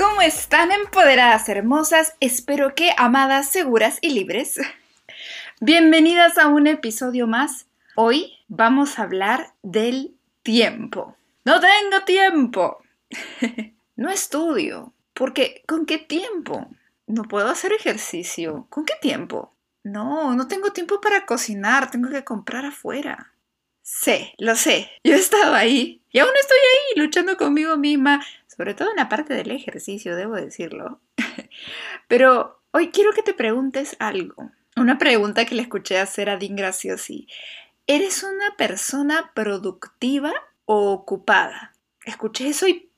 ¿Cómo están empoderadas hermosas? Espero que amadas, seguras y libres. Bienvenidas a un episodio más. Hoy vamos a hablar del tiempo. No tengo tiempo. no estudio. Porque ¿con qué tiempo? No puedo hacer ejercicio. ¿Con qué tiempo? No, no tengo tiempo para cocinar. Tengo que comprar afuera. Sé, lo sé. Yo he estado ahí y aún estoy ahí luchando conmigo misma, sobre todo en la parte del ejercicio, debo decirlo. Pero hoy quiero que te preguntes algo. Una pregunta que le escuché hacer a Dean Graciosi. ¿Eres una persona productiva o ocupada? Escuché eso y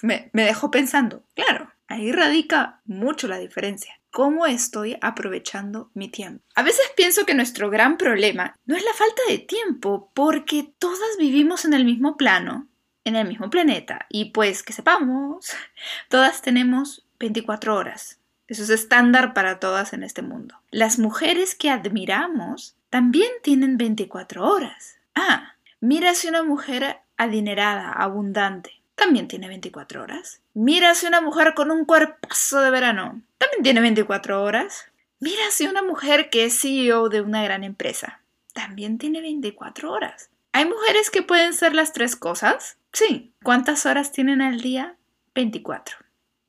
me, me dejó pensando. Claro, ahí radica mucho la diferencia cómo estoy aprovechando mi tiempo. A veces pienso que nuestro gran problema no es la falta de tiempo, porque todas vivimos en el mismo plano en el mismo planeta. Y pues que sepamos, todas tenemos 24 horas. Eso es estándar para todas en este mundo. Las mujeres que admiramos también tienen 24 horas. Ah, mira si una mujer adinerada, abundante, también tiene 24 horas. Mira si una mujer con un cuerpazo de verano, también tiene 24 horas. Mira si una mujer que es CEO de una gran empresa, también tiene 24 horas. ¿Hay mujeres que pueden ser las tres cosas? Sí. ¿Cuántas horas tienen al día? 24.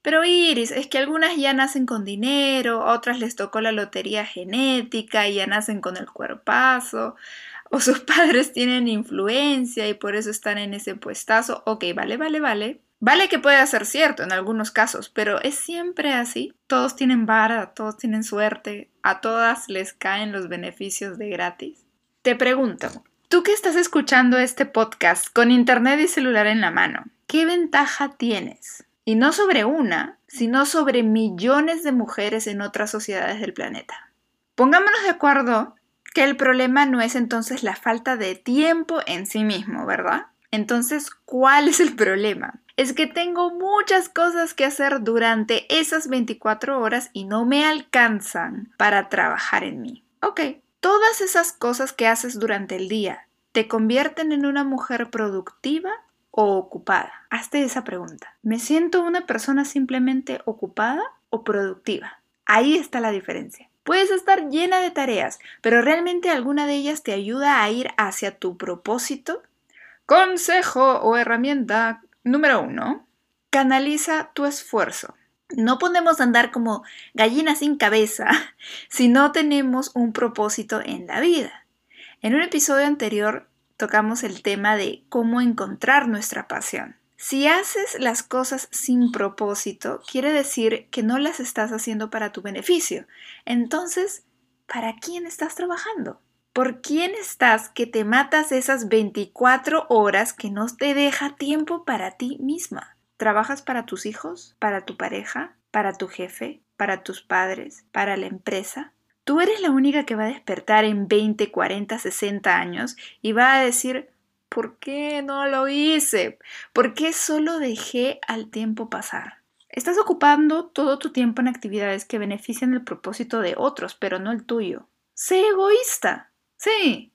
Pero Iris, es que algunas ya nacen con dinero, otras les tocó la lotería genética y ya nacen con el cuerpazo, o sus padres tienen influencia y por eso están en ese puestazo. Ok, vale, vale, vale. Vale que pueda ser cierto en algunos casos, pero es siempre así. Todos tienen vara, todos tienen suerte, a todas les caen los beneficios de gratis. Te pregunto, Tú que estás escuchando este podcast con internet y celular en la mano, ¿qué ventaja tienes? Y no sobre una, sino sobre millones de mujeres en otras sociedades del planeta. Pongámonos de acuerdo que el problema no es entonces la falta de tiempo en sí mismo, ¿verdad? Entonces, ¿cuál es el problema? Es que tengo muchas cosas que hacer durante esas 24 horas y no me alcanzan para trabajar en mí. Ok, Todas esas cosas que haces durante el día, ¿te convierten en una mujer productiva o ocupada? Hazte esa pregunta. ¿Me siento una persona simplemente ocupada o productiva? Ahí está la diferencia. Puedes estar llena de tareas, pero realmente alguna de ellas te ayuda a ir hacia tu propósito. Consejo o herramienta número uno. Canaliza tu esfuerzo. No podemos andar como gallinas sin cabeza si no tenemos un propósito en la vida. En un episodio anterior tocamos el tema de cómo encontrar nuestra pasión. Si haces las cosas sin propósito, quiere decir que no las estás haciendo para tu beneficio. Entonces, ¿para quién estás trabajando? ¿Por quién estás que te matas esas 24 horas que no te deja tiempo para ti misma? ¿Trabajas para tus hijos, para tu pareja, para tu jefe, para tus padres, para la empresa? Tú eres la única que va a despertar en 20, 40, 60 años y va a decir, ¿por qué no lo hice? ¿Por qué solo dejé al tiempo pasar? Estás ocupando todo tu tiempo en actividades que benefician el propósito de otros, pero no el tuyo. Sé egoísta. Sí.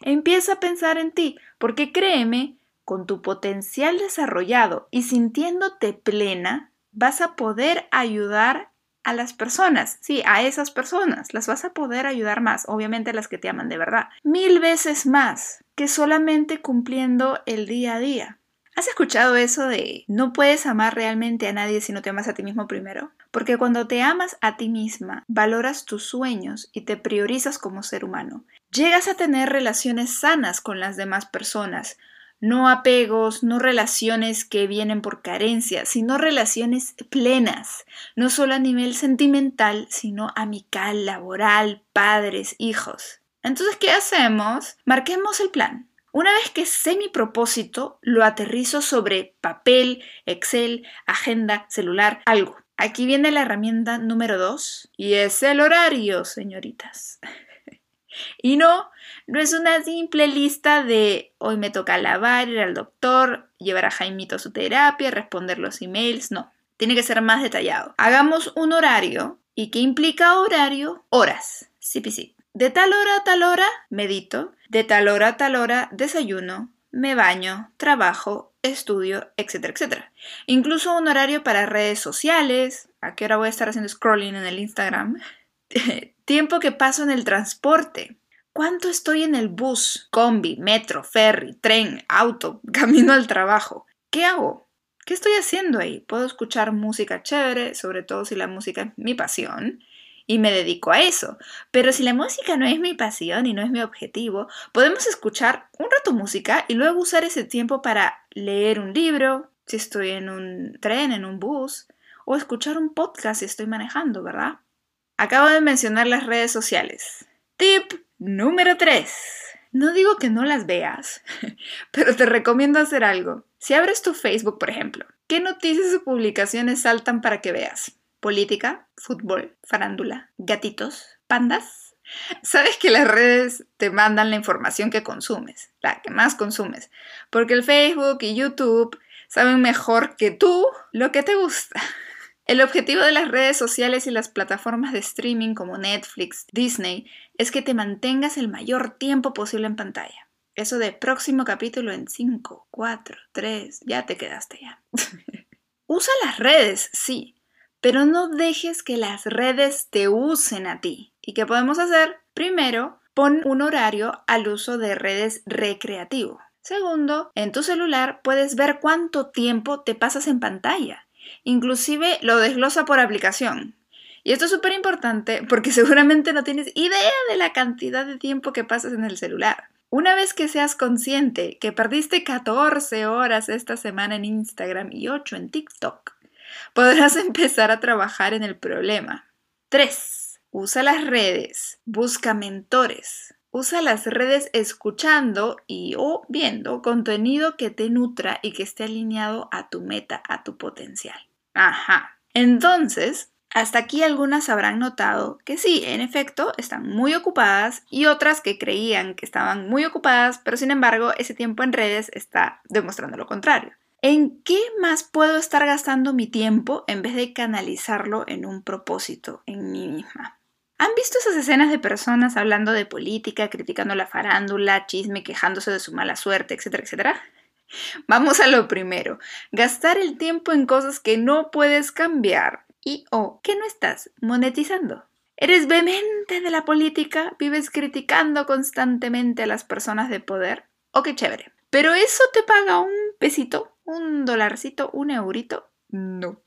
Empieza a pensar en ti, porque créeme con tu potencial desarrollado y sintiéndote plena, vas a poder ayudar a las personas, sí, a esas personas, las vas a poder ayudar más, obviamente las que te aman de verdad, mil veces más que solamente cumpliendo el día a día. ¿Has escuchado eso de no puedes amar realmente a nadie si no te amas a ti mismo primero? Porque cuando te amas a ti misma, valoras tus sueños y te priorizas como ser humano. Llegas a tener relaciones sanas con las demás personas, no apegos, no relaciones que vienen por carencia, sino relaciones plenas, no solo a nivel sentimental, sino amical, laboral, padres, hijos. Entonces, ¿qué hacemos? Marquemos el plan. Una vez que sé mi propósito, lo aterrizo sobre papel, Excel, agenda, celular, algo. Aquí viene la herramienta número dos y es el horario, señoritas. y no, no es una simple lista de hoy me toca lavar, ir al doctor, llevar a Jaimito a su terapia, responder los emails, no. Tiene que ser más detallado. Hagamos un horario. ¿Y qué implica horario? Horas. Sí, sí. De tal hora a tal hora medito. De tal hora a tal hora desayuno, me baño, trabajo, estudio, etcétera, etcétera. Incluso un horario para redes sociales, a qué hora voy a estar haciendo scrolling en el Instagram, tiempo que paso en el transporte, cuánto estoy en el bus, combi, metro, ferry, tren, auto, camino al trabajo, ¿qué hago? ¿Qué estoy haciendo ahí? Puedo escuchar música chévere, sobre todo si la música es mi pasión, y me dedico a eso. Pero si la música no es mi pasión y no es mi objetivo, podemos escuchar un rato música y luego usar ese tiempo para leer un libro, si estoy en un tren, en un bus, o escuchar un podcast si estoy manejando, ¿verdad? Acabo de mencionar las redes sociales. Tip número 3. No digo que no las veas, pero te recomiendo hacer algo. Si abres tu Facebook, por ejemplo, ¿qué noticias o publicaciones saltan para que veas? política, fútbol, farándula, gatitos, pandas. Sabes que las redes te mandan la información que consumes, la que más consumes, porque el Facebook y YouTube saben mejor que tú lo que te gusta. El objetivo de las redes sociales y las plataformas de streaming como Netflix, Disney, es que te mantengas el mayor tiempo posible en pantalla. Eso de próximo capítulo en 5, 4, 3, ya te quedaste ya. Usa las redes, sí, pero no dejes que las redes te usen a ti. ¿Y qué podemos hacer? Primero, pon un horario al uso de redes recreativo. Segundo, en tu celular puedes ver cuánto tiempo te pasas en pantalla. Inclusive lo desglosa por aplicación. Y esto es súper importante porque seguramente no tienes idea de la cantidad de tiempo que pasas en el celular. Una vez que seas consciente que perdiste 14 horas esta semana en Instagram y 8 en TikTok, podrás empezar a trabajar en el problema. 3. Usa las redes. Busca mentores. Usa las redes escuchando y o viendo contenido que te nutra y que esté alineado a tu meta, a tu potencial. Ajá. Entonces, hasta aquí algunas habrán notado que sí, en efecto, están muy ocupadas y otras que creían que estaban muy ocupadas, pero sin embargo ese tiempo en redes está demostrando lo contrario. ¿En qué más puedo estar gastando mi tiempo en vez de canalizarlo en un propósito en mí misma? ¿Han visto esas escenas de personas hablando de política, criticando la farándula, chisme, quejándose de su mala suerte, etcétera, etcétera? Vamos a lo primero, gastar el tiempo en cosas que no puedes cambiar y o que no estás monetizando. ¿Eres vehemente de la política? ¿Vives criticando constantemente a las personas de poder? ¡Oh, qué chévere! Pero eso te paga un pesito un dolarcito, un eurito. No.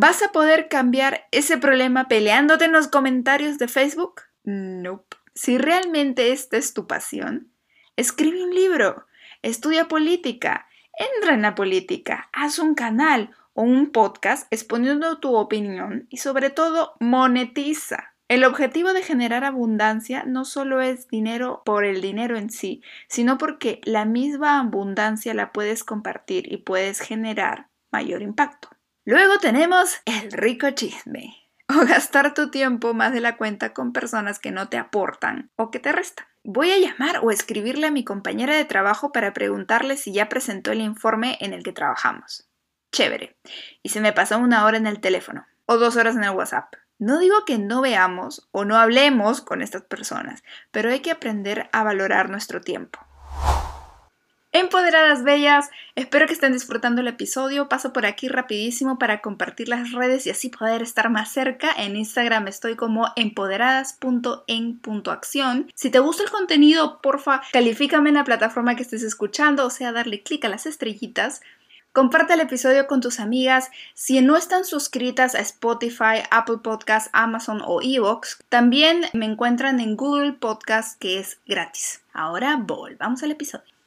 ¿Vas a poder cambiar ese problema peleándote en los comentarios de Facebook? No. Si realmente esta es tu pasión, escribe un libro, estudia política, entra en la política, haz un canal o un podcast exponiendo tu opinión y sobre todo monetiza. El objetivo de generar abundancia no solo es dinero por el dinero en sí, sino porque la misma abundancia la puedes compartir y puedes generar mayor impacto. Luego tenemos el rico chisme, o gastar tu tiempo más de la cuenta con personas que no te aportan o que te restan. Voy a llamar o escribirle a mi compañera de trabajo para preguntarle si ya presentó el informe en el que trabajamos. Chévere. Y se me pasó una hora en el teléfono o dos horas en el WhatsApp. No digo que no veamos o no hablemos con estas personas, pero hay que aprender a valorar nuestro tiempo. Empoderadas Bellas, espero que estén disfrutando el episodio. Paso por aquí rapidísimo para compartir las redes y así poder estar más cerca. En Instagram estoy como empoderadas.en.acción. Si te gusta el contenido, porfa, califícame en la plataforma que estés escuchando, o sea, darle clic a las estrellitas. Comparte el episodio con tus amigas. Si no están suscritas a Spotify, Apple Podcasts, Amazon o Evox, también me encuentran en Google Podcast que es gratis. Ahora volvamos al episodio.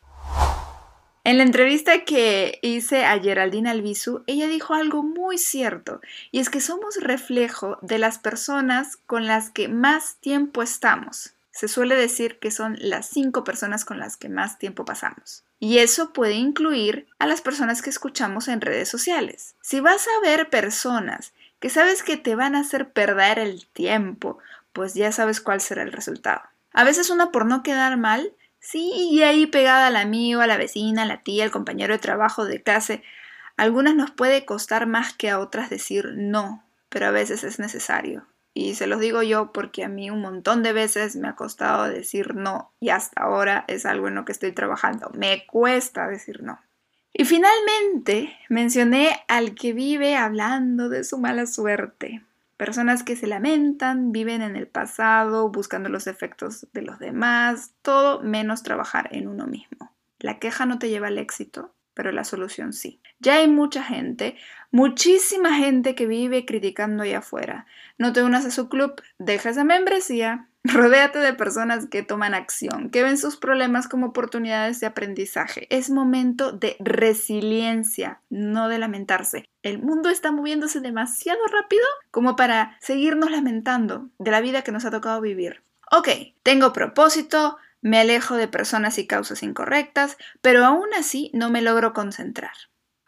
En la entrevista que hice a Geraldine Albizu, ella dijo algo muy cierto, y es que somos reflejo de las personas con las que más tiempo estamos. Se suele decir que son las cinco personas con las que más tiempo pasamos. Y eso puede incluir a las personas que escuchamos en redes sociales. Si vas a ver personas que sabes que te van a hacer perder el tiempo, pues ya sabes cuál será el resultado. A veces una por no quedar mal, sí, ahí pegada al amigo, a la vecina, a la tía, al compañero de trabajo, de clase, algunas nos puede costar más que a otras decir no, pero a veces es necesario. Y se los digo yo porque a mí un montón de veces me ha costado decir no y hasta ahora es algo en lo que estoy trabajando. Me cuesta decir no. Y finalmente mencioné al que vive hablando de su mala suerte. Personas que se lamentan, viven en el pasado, buscando los efectos de los demás, todo menos trabajar en uno mismo. La queja no te lleva al éxito, pero la solución sí. Ya hay mucha gente, muchísima gente que vive criticando allá afuera. No te unas a su club, deja esa membresía, rodéate de personas que toman acción, que ven sus problemas como oportunidades de aprendizaje. Es momento de resiliencia, no de lamentarse. El mundo está moviéndose demasiado rápido como para seguirnos lamentando de la vida que nos ha tocado vivir. Ok, tengo propósito, me alejo de personas y causas incorrectas, pero aún así no me logro concentrar.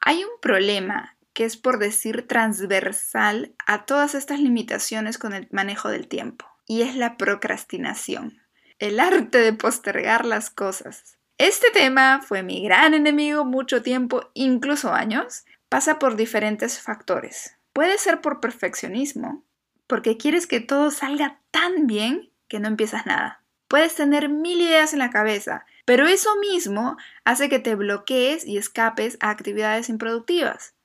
Hay un problema que es por decir transversal a todas estas limitaciones con el manejo del tiempo, y es la procrastinación, el arte de postergar las cosas. Este tema fue mi gran enemigo mucho tiempo, incluso años, pasa por diferentes factores. Puede ser por perfeccionismo, porque quieres que todo salga tan bien que no empiezas nada. Puedes tener mil ideas en la cabeza, pero eso mismo hace que te bloquees y escapes a actividades improductivas.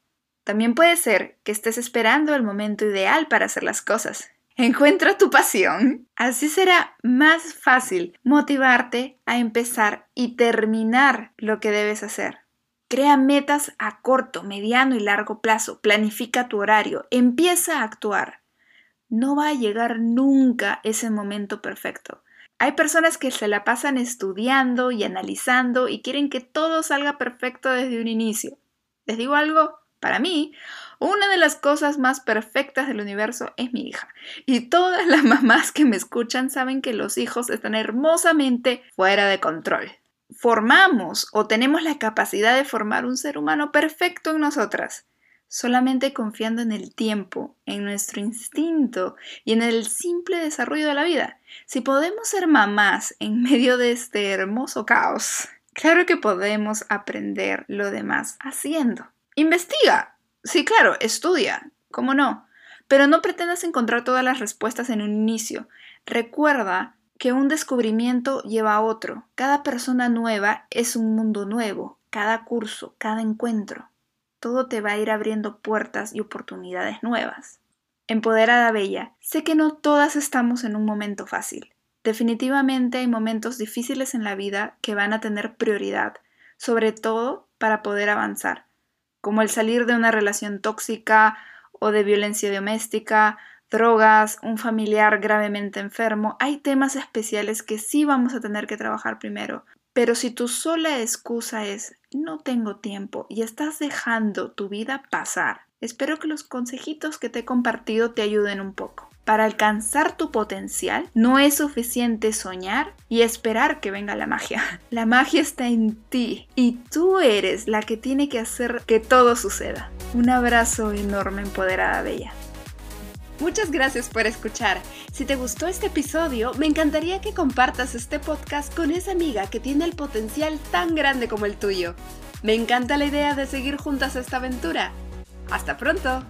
También puede ser que estés esperando el momento ideal para hacer las cosas. Encuentra tu pasión. Así será más fácil motivarte a empezar y terminar lo que debes hacer. Crea metas a corto, mediano y largo plazo. Planifica tu horario. Empieza a actuar. No va a llegar nunca ese momento perfecto. Hay personas que se la pasan estudiando y analizando y quieren que todo salga perfecto desde un inicio. ¿Les digo algo? Para mí, una de las cosas más perfectas del universo es mi hija. Y todas las mamás que me escuchan saben que los hijos están hermosamente fuera de control. Formamos o tenemos la capacidad de formar un ser humano perfecto en nosotras solamente confiando en el tiempo, en nuestro instinto y en el simple desarrollo de la vida. Si podemos ser mamás en medio de este hermoso caos, claro que podemos aprender lo demás haciendo. Investiga. Sí, claro, estudia. ¿Cómo no? Pero no pretendas encontrar todas las respuestas en un inicio. Recuerda que un descubrimiento lleva a otro. Cada persona nueva es un mundo nuevo, cada curso, cada encuentro todo te va a ir abriendo puertas y oportunidades nuevas. Empoderada Bella, sé que no todas estamos en un momento fácil. Definitivamente hay momentos difíciles en la vida que van a tener prioridad, sobre todo para poder avanzar, como el salir de una relación tóxica o de violencia doméstica, drogas, un familiar gravemente enfermo. Hay temas especiales que sí vamos a tener que trabajar primero, pero si tu sola excusa es no tengo tiempo y estás dejando tu vida pasar, espero que los consejitos que te he compartido te ayuden un poco. Para alcanzar tu potencial no es suficiente soñar y esperar que venga la magia. La magia está en ti y tú eres la que tiene que hacer que todo suceda. Un abrazo enorme, empoderada Bella. Muchas gracias por escuchar. Si te gustó este episodio, me encantaría que compartas este podcast con esa amiga que tiene el potencial tan grande como el tuyo. Me encanta la idea de seguir juntas esta aventura. ¡Hasta pronto!